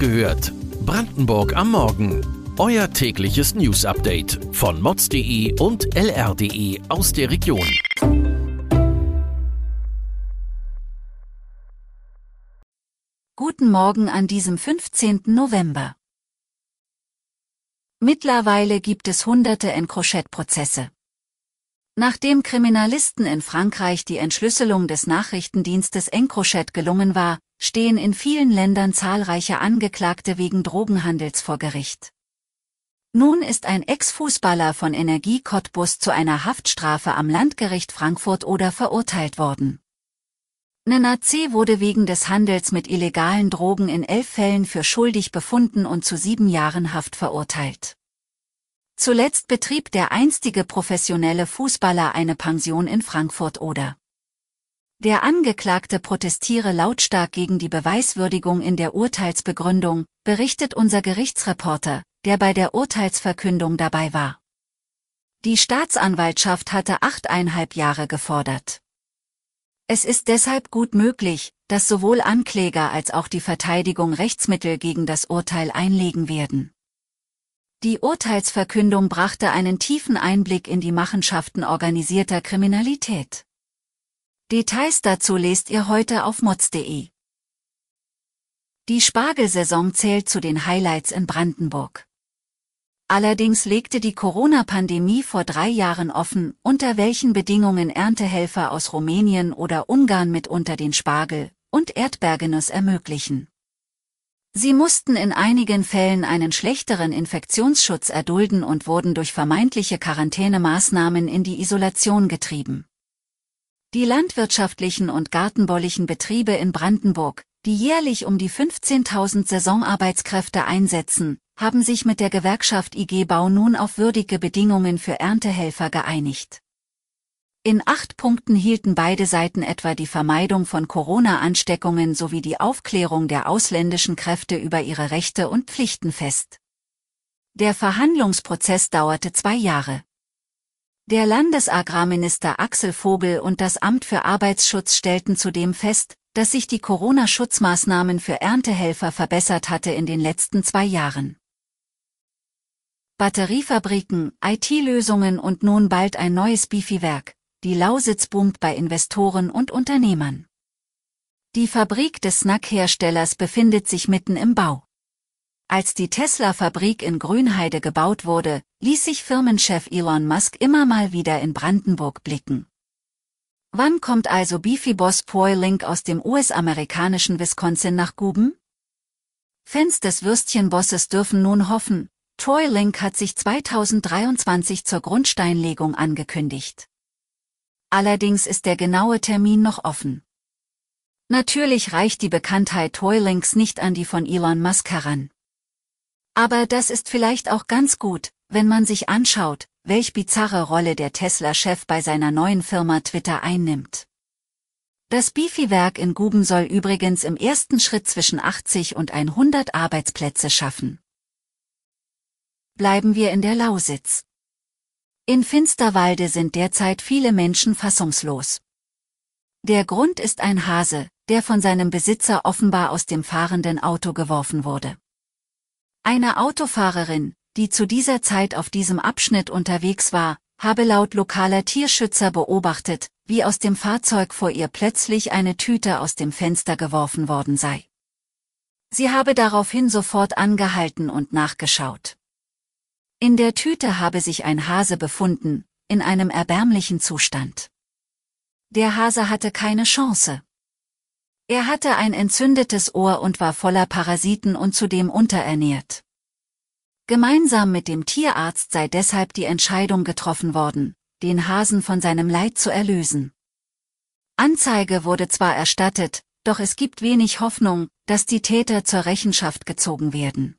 gehört. Brandenburg am Morgen. Euer tägliches News-Update von mods.de und lr.de aus der Region. Guten Morgen an diesem 15. November. Mittlerweile gibt es hunderte Encrochet-Prozesse. Nachdem Kriminalisten in Frankreich die Entschlüsselung des Nachrichtendienstes Encrochet gelungen war, stehen in vielen Ländern zahlreiche Angeklagte wegen Drogenhandels vor Gericht. Nun ist ein Ex-Fußballer von Energie Cottbus zu einer Haftstrafe am Landgericht Frankfurt oder verurteilt worden. Nena C. wurde wegen des Handels mit illegalen Drogen in elf Fällen für schuldig befunden und zu sieben Jahren Haft verurteilt. Zuletzt betrieb der einstige professionelle Fußballer eine Pension in Frankfurt oder. Der Angeklagte protestiere lautstark gegen die Beweiswürdigung in der Urteilsbegründung, berichtet unser Gerichtsreporter, der bei der Urteilsverkündung dabei war. Die Staatsanwaltschaft hatte achteinhalb Jahre gefordert. Es ist deshalb gut möglich, dass sowohl Ankläger als auch die Verteidigung Rechtsmittel gegen das Urteil einlegen werden. Die Urteilsverkündung brachte einen tiefen Einblick in die Machenschaften organisierter Kriminalität. Details dazu lest ihr heute auf mods.de. Die Spargelsaison zählt zu den Highlights in Brandenburg. Allerdings legte die Corona-Pandemie vor drei Jahren offen, unter welchen Bedingungen Erntehelfer aus Rumänien oder Ungarn mitunter den Spargel und Erdbergenuss ermöglichen. Sie mussten in einigen Fällen einen schlechteren Infektionsschutz erdulden und wurden durch vermeintliche Quarantänemaßnahmen in die Isolation getrieben. Die landwirtschaftlichen und gartenbaulichen Betriebe in Brandenburg, die jährlich um die 15.000 Saisonarbeitskräfte einsetzen, haben sich mit der Gewerkschaft IG Bau nun auf würdige Bedingungen für Erntehelfer geeinigt. In acht Punkten hielten beide Seiten etwa die Vermeidung von Corona-Ansteckungen sowie die Aufklärung der ausländischen Kräfte über ihre Rechte und Pflichten fest. Der Verhandlungsprozess dauerte zwei Jahre. Der Landesagrarminister Axel Vogel und das Amt für Arbeitsschutz stellten zudem fest, dass sich die Corona-Schutzmaßnahmen für Erntehelfer verbessert hatte in den letzten zwei Jahren. Batteriefabriken, IT-Lösungen und nun bald ein neues Bifi-Werk. Die Lausitz boomt bei Investoren und Unternehmern. Die Fabrik des Snackherstellers befindet sich mitten im Bau. Als die Tesla-Fabrik in Grünheide gebaut wurde, ließ sich Firmenchef Elon Musk immer mal wieder in Brandenburg blicken. Wann kommt also Beefy-Boss Link aus dem US-amerikanischen Wisconsin nach Guben? Fans des Würstchenbosses dürfen nun hoffen, Link hat sich 2023 zur Grundsteinlegung angekündigt. Allerdings ist der genaue Termin noch offen. Natürlich reicht die Bekanntheit Toylinks nicht an die von Elon Musk heran. Aber das ist vielleicht auch ganz gut, wenn man sich anschaut, welch bizarre Rolle der Tesla-Chef bei seiner neuen Firma Twitter einnimmt. Das Beefy-Werk in Guben soll übrigens im ersten Schritt zwischen 80 und 100 Arbeitsplätze schaffen. Bleiben wir in der Lausitz. In Finsterwalde sind derzeit viele Menschen fassungslos. Der Grund ist ein Hase, der von seinem Besitzer offenbar aus dem fahrenden Auto geworfen wurde. Eine Autofahrerin, die zu dieser Zeit auf diesem Abschnitt unterwegs war, habe laut lokaler Tierschützer beobachtet, wie aus dem Fahrzeug vor ihr plötzlich eine Tüte aus dem Fenster geworfen worden sei. Sie habe daraufhin sofort angehalten und nachgeschaut. In der Tüte habe sich ein Hase befunden, in einem erbärmlichen Zustand. Der Hase hatte keine Chance. Er hatte ein entzündetes Ohr und war voller Parasiten und zudem unterernährt. Gemeinsam mit dem Tierarzt sei deshalb die Entscheidung getroffen worden, den Hasen von seinem Leid zu erlösen. Anzeige wurde zwar erstattet, doch es gibt wenig Hoffnung, dass die Täter zur Rechenschaft gezogen werden.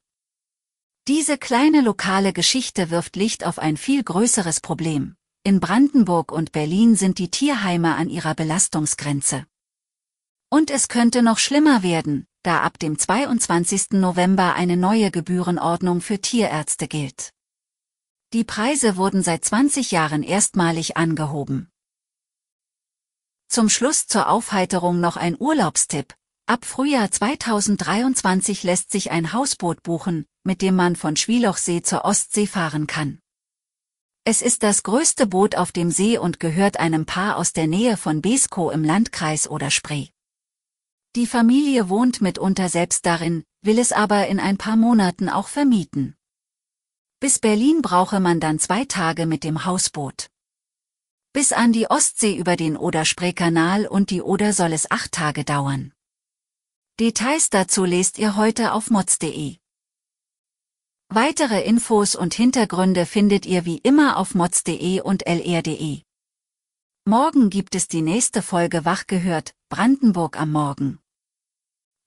Diese kleine lokale Geschichte wirft Licht auf ein viel größeres Problem. In Brandenburg und Berlin sind die Tierheime an ihrer Belastungsgrenze. Und es könnte noch schlimmer werden, da ab dem 22. November eine neue Gebührenordnung für Tierärzte gilt. Die Preise wurden seit 20 Jahren erstmalig angehoben. Zum Schluss zur Aufheiterung noch ein Urlaubstipp. Ab Frühjahr 2023 lässt sich ein Hausboot buchen, mit dem man von Schwilochsee zur Ostsee fahren kann. Es ist das größte Boot auf dem See und gehört einem Paar aus der Nähe von Beskow im Landkreis oder Spree. Die Familie wohnt mitunter selbst darin, will es aber in ein paar Monaten auch vermieten. Bis Berlin brauche man dann zwei Tage mit dem Hausboot. Bis an die Ostsee über den Oder-Spree-Kanal und die Oder soll es acht Tage dauern. Details dazu lest ihr heute auf mods.de. Weitere Infos und Hintergründe findet ihr wie immer auf mods.de und lr.de. Morgen gibt es die nächste Folge Wach gehört, Brandenburg am Morgen.